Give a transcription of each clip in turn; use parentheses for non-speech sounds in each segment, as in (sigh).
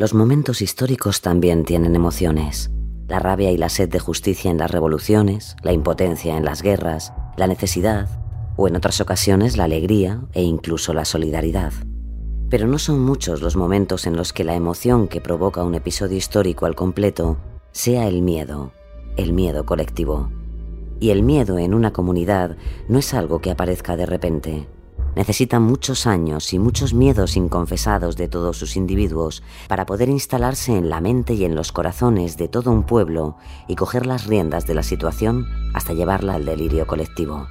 Los momentos históricos también tienen emociones. La rabia y la sed de justicia en las revoluciones, la impotencia en las guerras, la necesidad o en otras ocasiones la alegría e incluso la solidaridad. Pero no son muchos los momentos en los que la emoción que provoca un episodio histórico al completo sea el miedo, el miedo colectivo. Y el miedo en una comunidad no es algo que aparezca de repente necesitan muchos años y muchos miedos inconfesados de todos sus individuos para poder instalarse en la mente y en los corazones de todo un pueblo y coger las riendas de la situación hasta llevarla al delirio colectivo.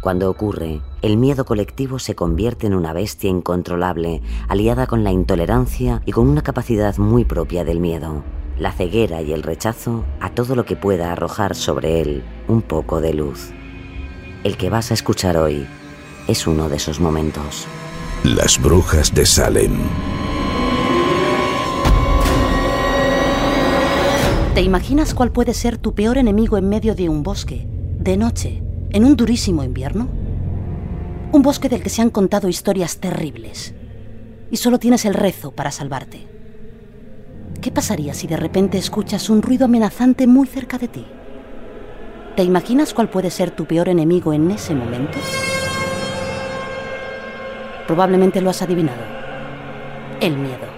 Cuando ocurre, el miedo colectivo se convierte en una bestia incontrolable, aliada con la intolerancia y con una capacidad muy propia del miedo, la ceguera y el rechazo a todo lo que pueda arrojar sobre él un poco de luz. El que vas a escuchar hoy es uno de esos momentos. Las brujas de Salem. ¿Te imaginas cuál puede ser tu peor enemigo en medio de un bosque, de noche, en un durísimo invierno? Un bosque del que se han contado historias terribles. Y solo tienes el rezo para salvarte. ¿Qué pasaría si de repente escuchas un ruido amenazante muy cerca de ti? ¿Te imaginas cuál puede ser tu peor enemigo en ese momento? Probablemente lo has adivinado. El miedo.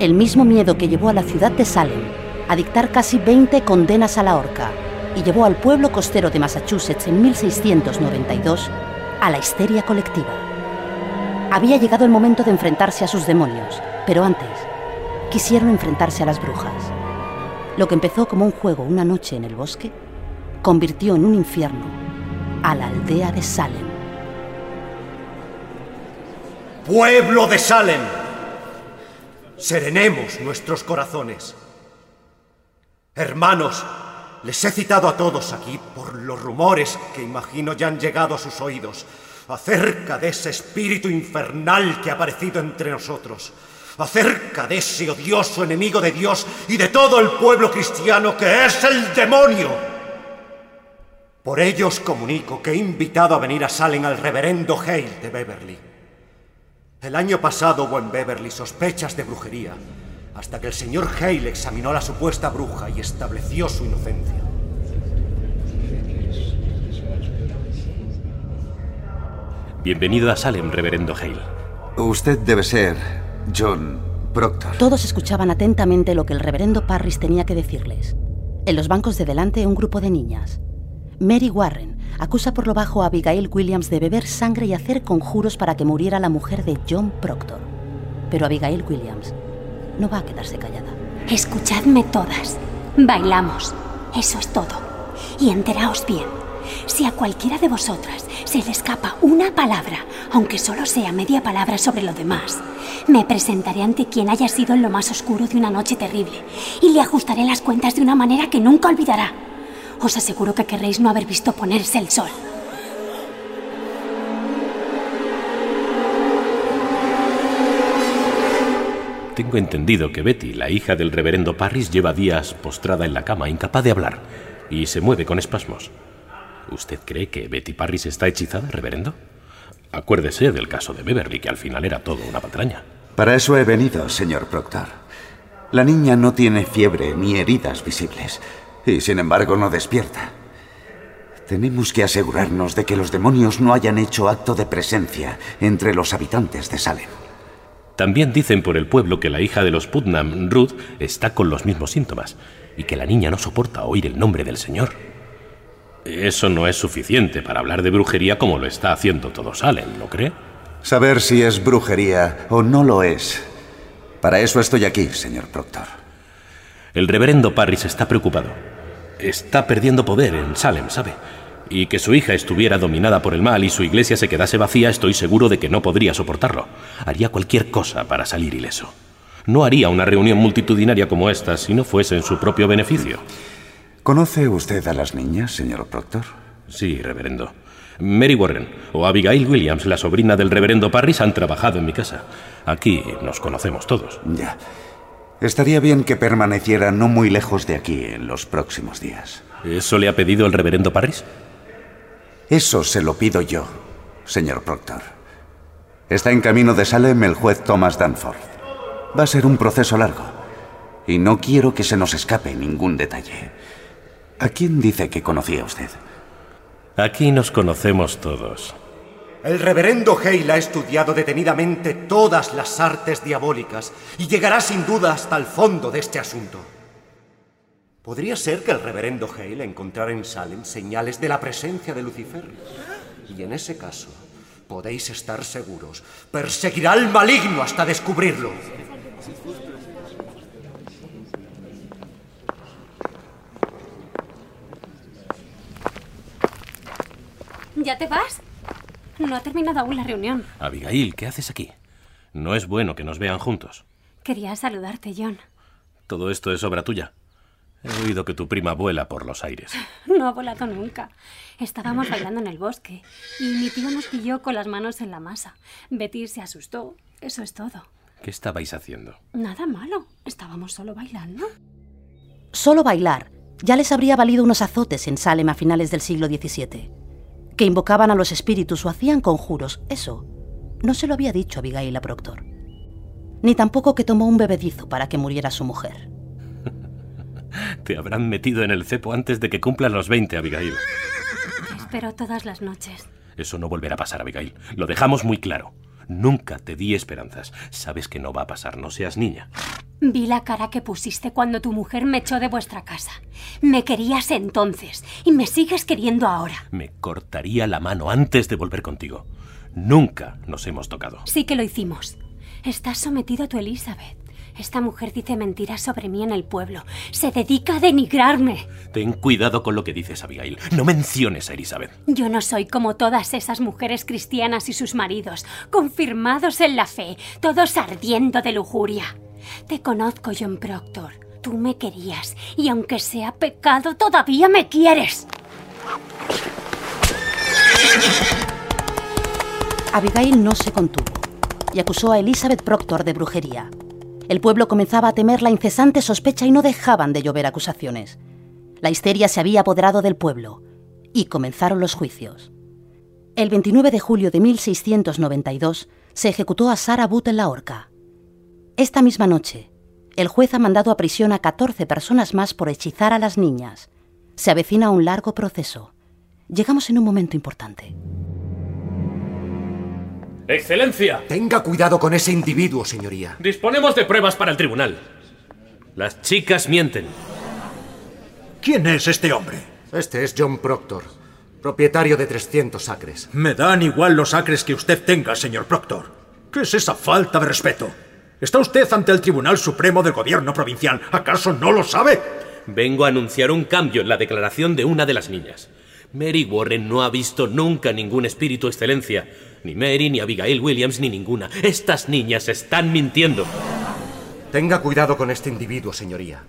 El mismo miedo que llevó a la ciudad de Salem a dictar casi 20 condenas a la horca y llevó al pueblo costero de Massachusetts en 1692 a la histeria colectiva. Había llegado el momento de enfrentarse a sus demonios, pero antes quisieron enfrentarse a las brujas. Lo que empezó como un juego una noche en el bosque, convirtió en un infierno a la aldea de Salem. Pueblo de Salem, serenemos nuestros corazones. Hermanos, les he citado a todos aquí por los rumores que imagino ya han llegado a sus oídos acerca de ese espíritu infernal que ha aparecido entre nosotros, acerca de ese odioso enemigo de Dios y de todo el pueblo cristiano que es el demonio. Por ello os comunico que he invitado a venir a Salem al reverendo Hale de Beverly. El año pasado hubo en Beverly sospechas de brujería, hasta que el señor Hale examinó a la supuesta bruja y estableció su inocencia. Bienvenido a Salem, reverendo Hale. Usted debe ser John Proctor. Todos escuchaban atentamente lo que el reverendo Parris tenía que decirles. En los bancos de delante un grupo de niñas. Mary Warren acusa por lo bajo a Abigail Williams de beber sangre y hacer conjuros para que muriera la mujer de John Proctor. Pero Abigail Williams no va a quedarse callada. Escuchadme todas. Bailamos. Eso es todo. Y enteraos bien. Si a cualquiera de vosotras se le escapa una palabra, aunque solo sea media palabra sobre lo demás, me presentaré ante quien haya sido en lo más oscuro de una noche terrible y le ajustaré las cuentas de una manera que nunca olvidará. Os aseguro que querréis no haber visto ponerse el sol. Tengo entendido que Betty, la hija del reverendo Parris, lleva días postrada en la cama, incapaz de hablar, y se mueve con espasmos. ¿Usted cree que Betty Parris está hechizada, reverendo? Acuérdese del caso de Beverly, que al final era todo una patraña. Para eso he venido, señor Proctor. La niña no tiene fiebre ni heridas visibles, y sin embargo no despierta. Tenemos que asegurarnos de que los demonios no hayan hecho acto de presencia entre los habitantes de Salem. También dicen por el pueblo que la hija de los Putnam, Ruth, está con los mismos síntomas y que la niña no soporta oír el nombre del Señor. Eso no es suficiente para hablar de brujería como lo está haciendo todo Salem, ¿no cree? Saber si es brujería o no lo es. Para eso estoy aquí, señor Proctor. El reverendo Parris está preocupado. Está perdiendo poder en Salem, ¿sabe? Y que su hija estuviera dominada por el mal y su iglesia se quedase vacía, estoy seguro de que no podría soportarlo. Haría cualquier cosa para salir ileso. No haría una reunión multitudinaria como esta si no fuese en su propio beneficio. ¿Conoce usted a las niñas, señor Proctor? Sí, reverendo. Mary Warren o Abigail Williams, la sobrina del reverendo Parris, han trabajado en mi casa. Aquí nos conocemos todos. Ya. Estaría bien que permaneciera no muy lejos de aquí en los próximos días. ¿Eso le ha pedido el reverendo Parris? Eso se lo pido yo, señor Proctor. Está en camino de Salem el juez Thomas Danforth. Va a ser un proceso largo. Y no quiero que se nos escape ningún detalle. ¿A quién dice que conocía usted? Aquí nos conocemos todos. El reverendo Hale ha estudiado detenidamente todas las artes diabólicas y llegará sin duda hasta el fondo de este asunto. Podría ser que el reverendo Hale encontrara en Salem señales de la presencia de Lucifer. Y en ese caso, podéis estar seguros, perseguirá al maligno hasta descubrirlo. ¿Ya te vas? No ha terminado aún la reunión. Abigail, ¿qué haces aquí? No es bueno que nos vean juntos. Quería saludarte, John. Todo esto es obra tuya. He oído que tu prima vuela por los aires. (laughs) No ha volado nunca. Estábamos bailando en el bosque y mi tío nos pilló con las manos en la masa. Betty se asustó. Eso es todo. ¿Qué estabais haciendo? Nada malo. Estábamos solo bailando. Solo bailar ya les habría valido unos azotes en Salem a finales del siglo XVII. Que invocaban a los espíritus o hacían conjuros, eso no se lo había dicho Abigail a Proctor. Ni tampoco que tomó un bebedizo para que muriera su mujer. (laughs) Te habrán metido en el cepo antes de que cumplan los 20, Abigail. Te espero todas las noches. Eso no volverá a pasar, Abigail. Lo dejamos muy claro. Nunca te di esperanzas. Sabes que no va a pasar, no seas niña. Vi la cara que pusiste cuando tu mujer me echó de vuestra casa. Me querías entonces y me sigues queriendo ahora. Me cortaría la mano antes de volver contigo. Nunca nos hemos tocado. Sí que lo hicimos. Estás sometido a tu Elizabeth. Esta mujer dice mentiras sobre mí en el pueblo. Se dedica a denigrarme. Ten cuidado con lo que dices, Abigail. No menciones a Elizabeth. Yo no soy como todas esas mujeres cristianas y sus maridos, confirmados en la fe, todos ardiendo de lujuria. Te conozco, John Proctor. Tú me querías, y aunque sea pecado, todavía me quieres. Abigail no se contuvo y acusó a Elizabeth Proctor de brujería. El pueblo comenzaba a temer la incesante sospecha y no dejaban de llover acusaciones. La histeria se había apoderado del pueblo y comenzaron los juicios. El 29 de julio de 1692 se ejecutó a Sarah Booth en la horca. Esta misma noche, el juez ha mandado a prisión a 14 personas más por hechizar a las niñas. Se avecina un largo proceso. Llegamos en un momento importante. ¡Excelencia! Tenga cuidado con ese individuo, señoría. Disponemos de pruebas para el tribunal. Las chicas mienten. ¿Quién es este hombre? Este es John Proctor, propietario de 300 acres. Me dan igual los acres que usted tenga, señor Proctor. ¿Qué es esa falta de respeto? Está usted ante el Tribunal Supremo del Gobierno Provincial. ¿Acaso no lo sabe? Vengo a anunciar un cambio en la declaración de una de las niñas. Mary Warren no ha visto nunca ningún espíritu, excelencia. Ni Mary, ni Abigail Williams, ni ninguna. Estas niñas están mintiendo. Tenga cuidado con este individuo, señoría.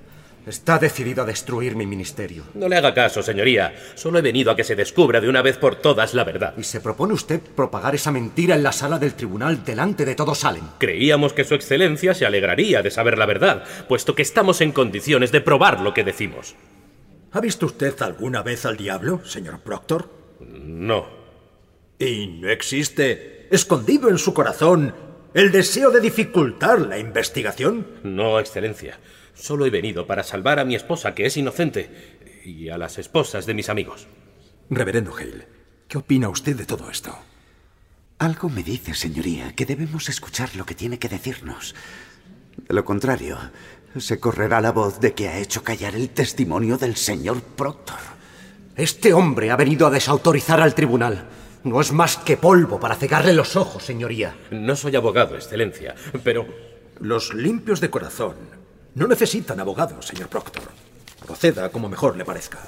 Está decidido a destruir mi ministerio. No le haga caso, señoría. Solo he venido a que se descubra de una vez por todas la verdad. ¿Y se propone usted propagar esa mentira en la sala del tribunal delante de todo Salem? Creíamos que su excelencia se alegraría de saber la verdad, puesto que estamos en condiciones de probar lo que decimos. ¿Ha visto usted alguna vez al diablo, señor Proctor? No. ¿Y no existe, escondido en su corazón, el deseo de dificultar la investigación? No, excelencia. Solo he venido para salvar a mi esposa, que es inocente, y a las esposas de mis amigos. Reverendo Hale, ¿qué opina usted de todo esto? Algo me dice, señoría, que debemos escuchar lo que tiene que decirnos. De lo contrario, se correrá la voz de que ha hecho callar el testimonio del señor Proctor. Este hombre ha venido a desautorizar al tribunal. No es más que polvo para cegarle los ojos, señoría. No soy abogado, excelencia, pero... Los limpios de corazón No necesitan abogados, señor Proctor. Proceda como mejor le parezca.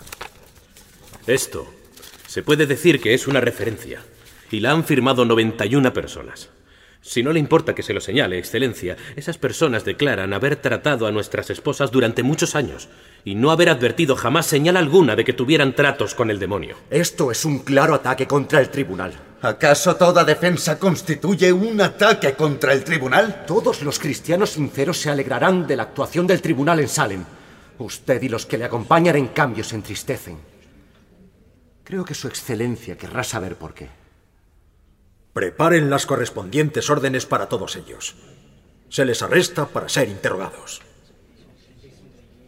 Esto se puede decir que es una referencia, y la han firmado 91 personas. Si no le importa que se lo señale, Excelencia, esas personas declaran haber tratado a nuestras esposas durante muchos años y no haber advertido jamás señal alguna de que tuvieran tratos con el demonio. Esto es un claro ataque contra el tribunal. ¿Acaso toda defensa constituye un ataque contra el tribunal? Todos los cristianos sinceros se alegrarán de la actuación del tribunal en Salem. Usted y los que le acompañan en cambio se entristecen. Creo que Su Excelencia querrá saber por qué. Preparen las correspondientes órdenes para todos ellos. Se les arresta para ser interrogados.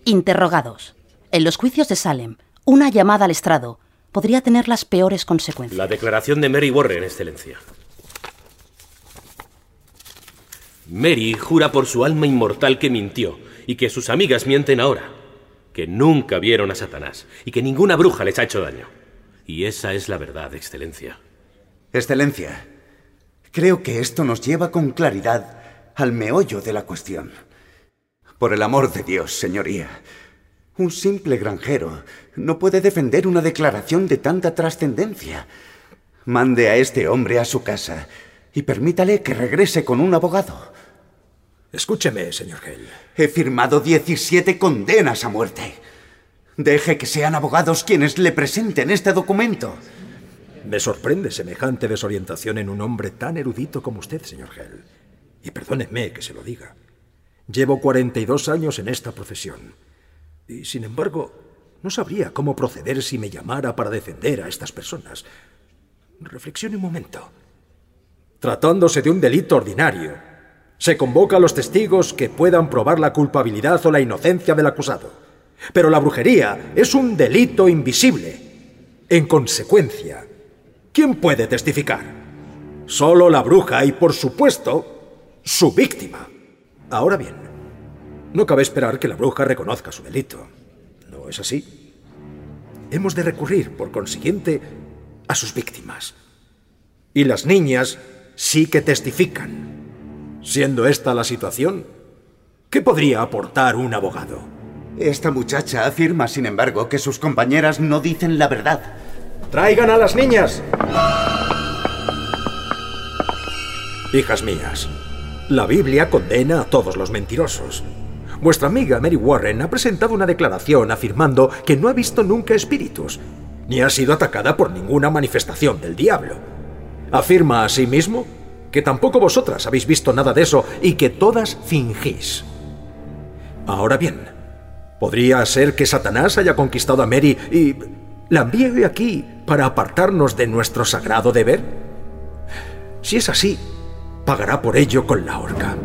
Interrogados. En los juicios de Salem, una llamada al estrado podría tener las peores consecuencias. La declaración de Mary Warren, Excelencia. Mary jura por su alma inmortal que mintió y que sus amigas mienten ahora, que nunca vieron a Satanás y que ninguna bruja les ha hecho daño. Y esa es la verdad, Excelencia. Excelencia, creo que esto nos lleva con claridad al meollo de la cuestión. Por el amor de Dios, señoría, un simple granjero no puede defender una declaración de tanta trascendencia. Mande a este hombre a su casa y permítale que regrese con un abogado. Escúcheme, señor Hale. He firmado 17 condenas a muerte. Deje que sean abogados quienes le presenten este documento. Me sorprende semejante desorientación en un hombre tan erudito como usted, señor Hell. Y perdónenme que se lo diga. Llevo 42 años en esta profesión. Y sin embargo, no sabría cómo proceder si me llamara para defender a estas personas. Reflexione un momento. Tratándose de un delito ordinario, se convoca a los testigos que puedan probar la culpabilidad o la inocencia del acusado. Pero la brujería es un delito invisible. En consecuencia, ¿quién puede testificar? Solo la bruja y, por supuesto, su víctima. Ahora bien, no cabe esperar que la bruja reconozca su delito. ¿No es así? Hemos de recurrir, por consiguiente, a sus víctimas. Y las niñas sí que testifican. Siendo esta la situación, ¿qué podría aportar un abogado? Esta muchacha afirma, sin embargo, que sus compañeras no dicen la verdad. ¡Traigan a las niñas! Hijas mías, la Biblia condena a todos los mentirosos. Vuestra amiga Mary Warren ha presentado una declaración afirmando que no ha visto nunca espíritus, ni ha sido atacada por ninguna manifestación del diablo. Afirma asimismo que tampoco vosotras habéis visto nada de eso y que todas fingís. Ahora bien, ¿podría ser que Satanás haya conquistado a Mary y la envíe aquí para apartarnos de nuestro sagrado deber? Si es así, pagará por ello con la horca.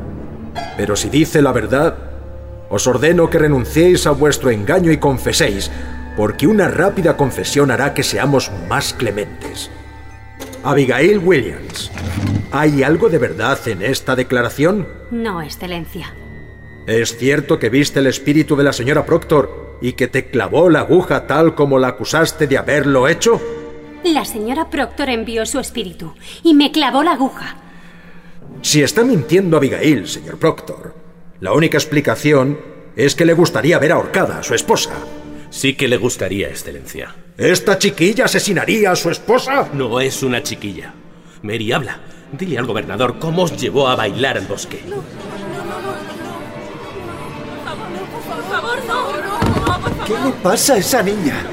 Pero si dice la verdad, os ordeno que renunciéis a vuestro engaño y confeséis, porque una rápida confesión hará que seamos más clementes. Abigail Williams, ¿hay algo de verdad en esta declaración? No, Excelencia. ¿Es cierto que viste el espíritu de la señora Proctor y que te clavó la aguja tal como la acusaste de haberlo hecho? La señora Proctor envió su espíritu y me clavó la aguja. Si está mintiendo Abigail, señor Proctor, la única explicación es que le gustaría ver ahorcada a su esposa. Sí que le gustaría, Excelencia. ¿Esta chiquilla asesinaría a su esposa? No es una chiquilla. Mary, habla. Dile al gobernador cómo os llevó a bailar al bosque. ¿Qué le pasa a esa niña?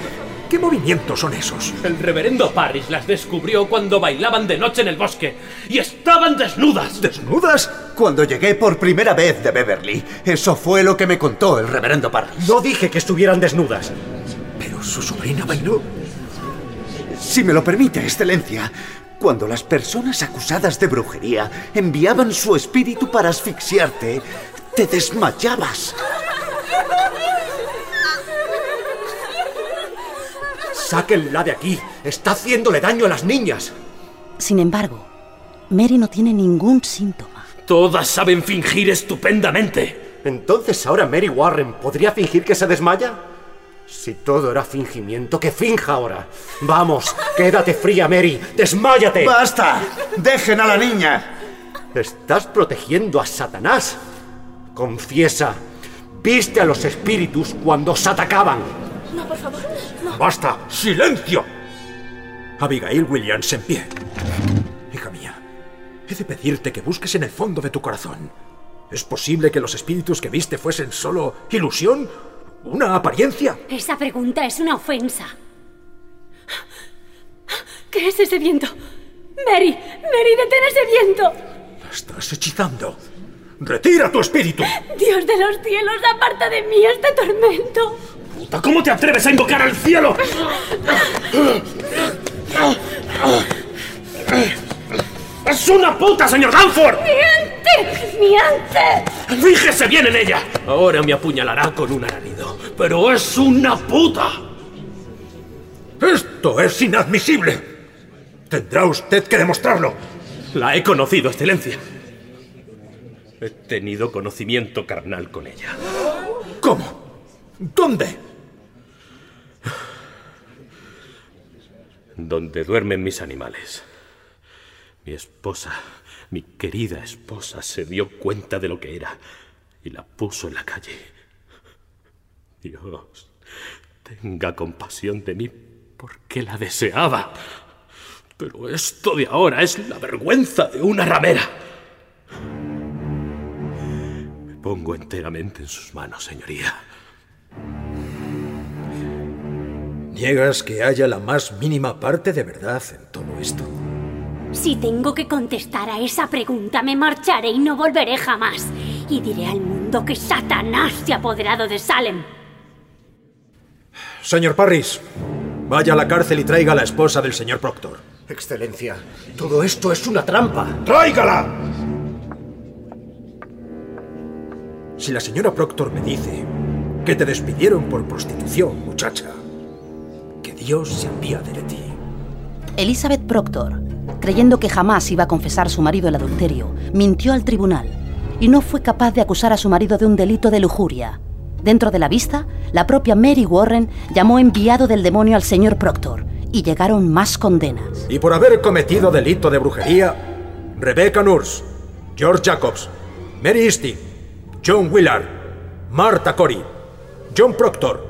¿Qué movimientos son esos? El reverendo Parrish las descubrió cuando bailaban de noche en el bosque y estaban desnudas. ¿Desnudas? Cuando llegué por primera vez de Beverly, eso fue lo que me contó el reverendo Parrish. No dije que estuvieran desnudas. Pero su sobrina bailó. Si me lo permite, Excelencia, cuando las personas acusadas de brujería enviaban su espíritu para asfixiarte, te desmayabas. Sáquenla de aquí. Está haciéndole daño a las niñas. Sin embargo, Mary no tiene ningún síntoma. Todas saben fingir estupendamente. Entonces ahora Mary Warren podría fingir que se desmaya. Si todo era fingimiento, que finja ahora. Vamos, quédate fría, Mary. Desmáyate. ¡Basta! ¡Dejen a la niña! Estás protegiendo a Satanás. Confiesa. Viste a los espíritus cuando os atacaban. No, por favor. ¡Basta! ¡Silencio! Abigail Williams en pie. Hija mía, he de pedirte que busques en el fondo de tu corazón. ¿Es posible que los espíritus que viste fuesen solo ilusión? ¿Una apariencia? Esa pregunta es una ofensa. ¿Qué es ese viento? Mary, Mary, detén ese viento. La estás hechizando. ¡Retira tu espíritu! Dios de los cielos, aparta de mí este tormento. Puta, ¿cómo te atreves a invocar al cielo? ¡Es una puta, señor Danford! ¡Miente! ¡Miente! ¡Fíjese bien en ella! Ahora me apuñalará con un aranido. ¡Pero es una puta! ¡Esto es inadmisible! Tendrá usted que demostrarlo. La he conocido, Excelencia. He tenido conocimiento carnal con ella. ¿Cómo? ¿Dónde? Donde duermen mis animales. Mi esposa, mi querida esposa, se dio cuenta de lo que era y la puso en la calle. Dios, tenga compasión de mí porque la deseaba. Pero esto de ahora es la vergüenza de una ramera. Me pongo enteramente en sus manos, señoría. ¿Niegas que haya la más mínima parte de verdad en todo esto? Si tengo que contestar a esa pregunta, me marcharé y no volveré jamás. Y diré al mundo que Satanás se ha apoderado de Salem. Señor Parris, vaya a la cárcel y traiga a la esposa del señor Proctor. Excelencia, todo esto es una trampa. ¡Tráigala! Si la señora Proctor me dice que te despidieron por prostitución, muchacha, que Dios se apiade de ti. Elizabeth Proctor, creyendo que jamás iba a confesar su marido el adulterio, mintió al tribunal y no fue capaz de acusar a su marido de un delito de lujuria. Dentro de la vista, la propia Mary Warren llamó enviado del demonio al señor Proctor y llegaron más condenas. Y por haber cometido delito de brujería, Rebecca Nurse, George Jacobs, Mary Easting, John Willard, Martha Corey, John Proctor,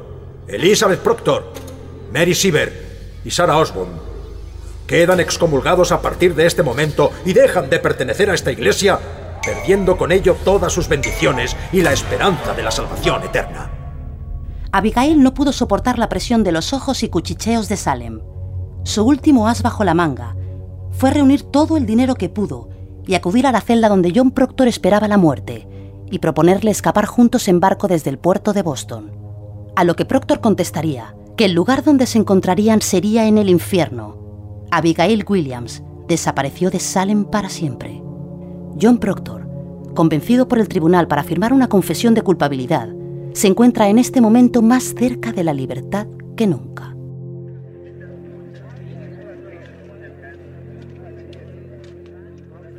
Elizabeth Proctor, Mary Siever y Sarah Osborne quedan excomulgados a partir de este momento y dejan de pertenecer a esta iglesia, perdiendo con ello todas sus bendiciones y la esperanza de la salvación eterna. Abigail no pudo soportar la presión de los ojos y cuchicheos de Salem. Su último as bajo la manga fue reunir todo el dinero que pudo y acudir a la celda donde John Proctor esperaba la muerte y proponerle escapar juntos en barco desde el puerto de Boston. A lo que Proctor contestaría que el lugar donde se encontrarían sería en el infierno. Abigail Williams desapareció de Salem para siempre. John Proctor, convencido por el tribunal para firmar una confesión de culpabilidad, se encuentra en este momento más cerca de la libertad que nunca.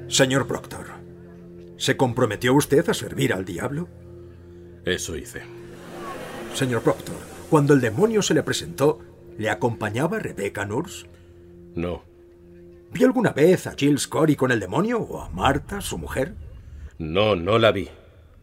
Señor Proctor, ¿se comprometió usted a servir al diablo? Eso hice. Señor Proctor, cuando el demonio se le presentó, ¿le acompañaba Rebecca Nurse? No. ¿Vio alguna vez a Jill Corey con el demonio o a Marta, su mujer? No, no la vi.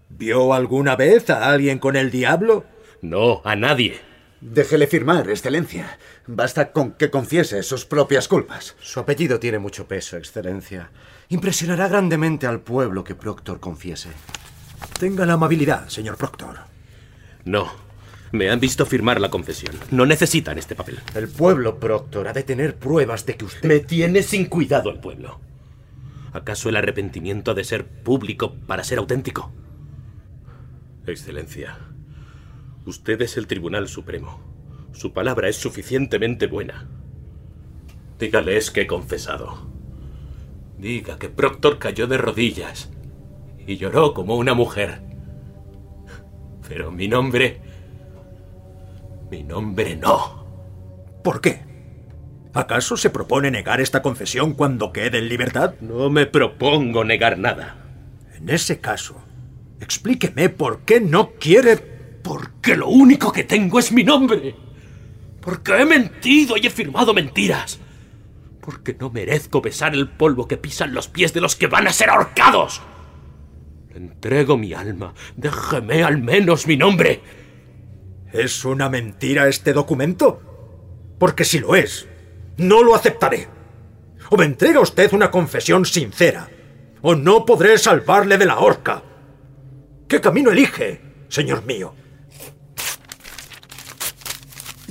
¿Vio alguna vez a alguien con el diablo? No, a nadie. Déjele firmar, Excelencia. Basta con que confiese sus propias culpas. Su apellido tiene mucho peso, Excelencia. Impresionará grandemente al pueblo que Proctor confiese. Tenga la amabilidad, señor Proctor. No. Me han visto firmar la confesión. No necesitan este papel. El pueblo, Proctor, ha de tener pruebas de que usted... Me tiene sin cuidado el pueblo. ¿Acaso el arrepentimiento ha de ser público para ser auténtico? Excelencia, usted es el Tribunal Supremo. Su palabra es suficientemente buena. Dígales que he confesado. Diga que Proctor cayó de rodillas y lloró como una mujer. Pero mi nombre... Mi nombre no. ¿Por qué? ¿Acaso se propone negar esta confesión cuando quede en libertad? No me propongo negar nada. En ese caso, explíqueme por qué no quiere... Porque lo único que tengo es mi nombre. Porque he mentido y he firmado mentiras. Porque no merezco besar el polvo que pisan los pies de los que van a ser ahorcados. Entrego mi alma. Déjeme al menos mi nombre. ¿Es una mentira este documento? Porque si lo es, no lo aceptaré. O me entrega usted una confesión sincera, o no podré salvarle de la horca. ¿Qué camino elige, señor mío?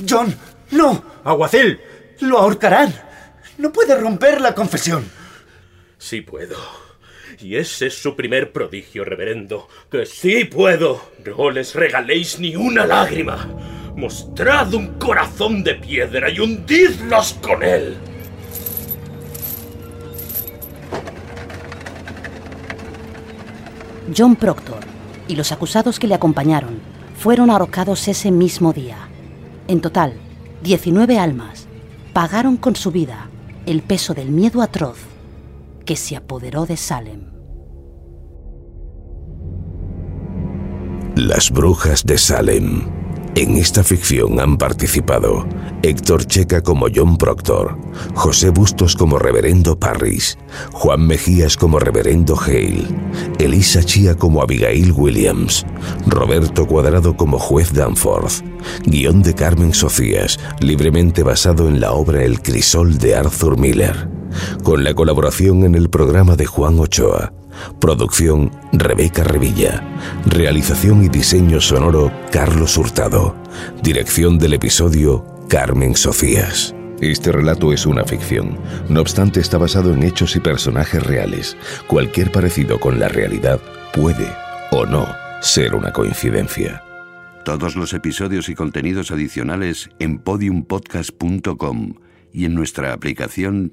John, no. Aguacil. Lo ahorcarán. No puede romper la confesión. Sí puedo. Y ese es su primer prodigio, reverendo. Que sí puedo. No les regaléis ni una lágrima. Mostrad un corazón de piedra y hundidlos con él. John Proctor y los acusados que le acompañaron fueron ahorcados ese mismo día. En total, 19 almas pagaron con su vida el peso del miedo atroz que se apoderó de Salem. Las brujas de Salem. En esta ficción han participado Héctor Checa como John Proctor, José Bustos como Reverendo Parris, Juan Mejías como Reverendo Hale, Elisa Chía como Abigail Williams, Roberto Cuadrado como juez Danforth, guion de Carmen Sofías, libremente basado en la obra El Crisol de Arthur Miller, con la colaboración en el programa de Juan Ochoa. Producción Rebeca Revilla. Realización y diseño sonoro Carlos Hurtado. Dirección del episodio Carmen Sofías. Este relato es una ficción, no obstante está basado en hechos y personajes reales. Cualquier parecido con la realidad puede o no ser una coincidencia. Todos los episodios y contenidos adicionales en podiumpodcast.com y en nuestra aplicación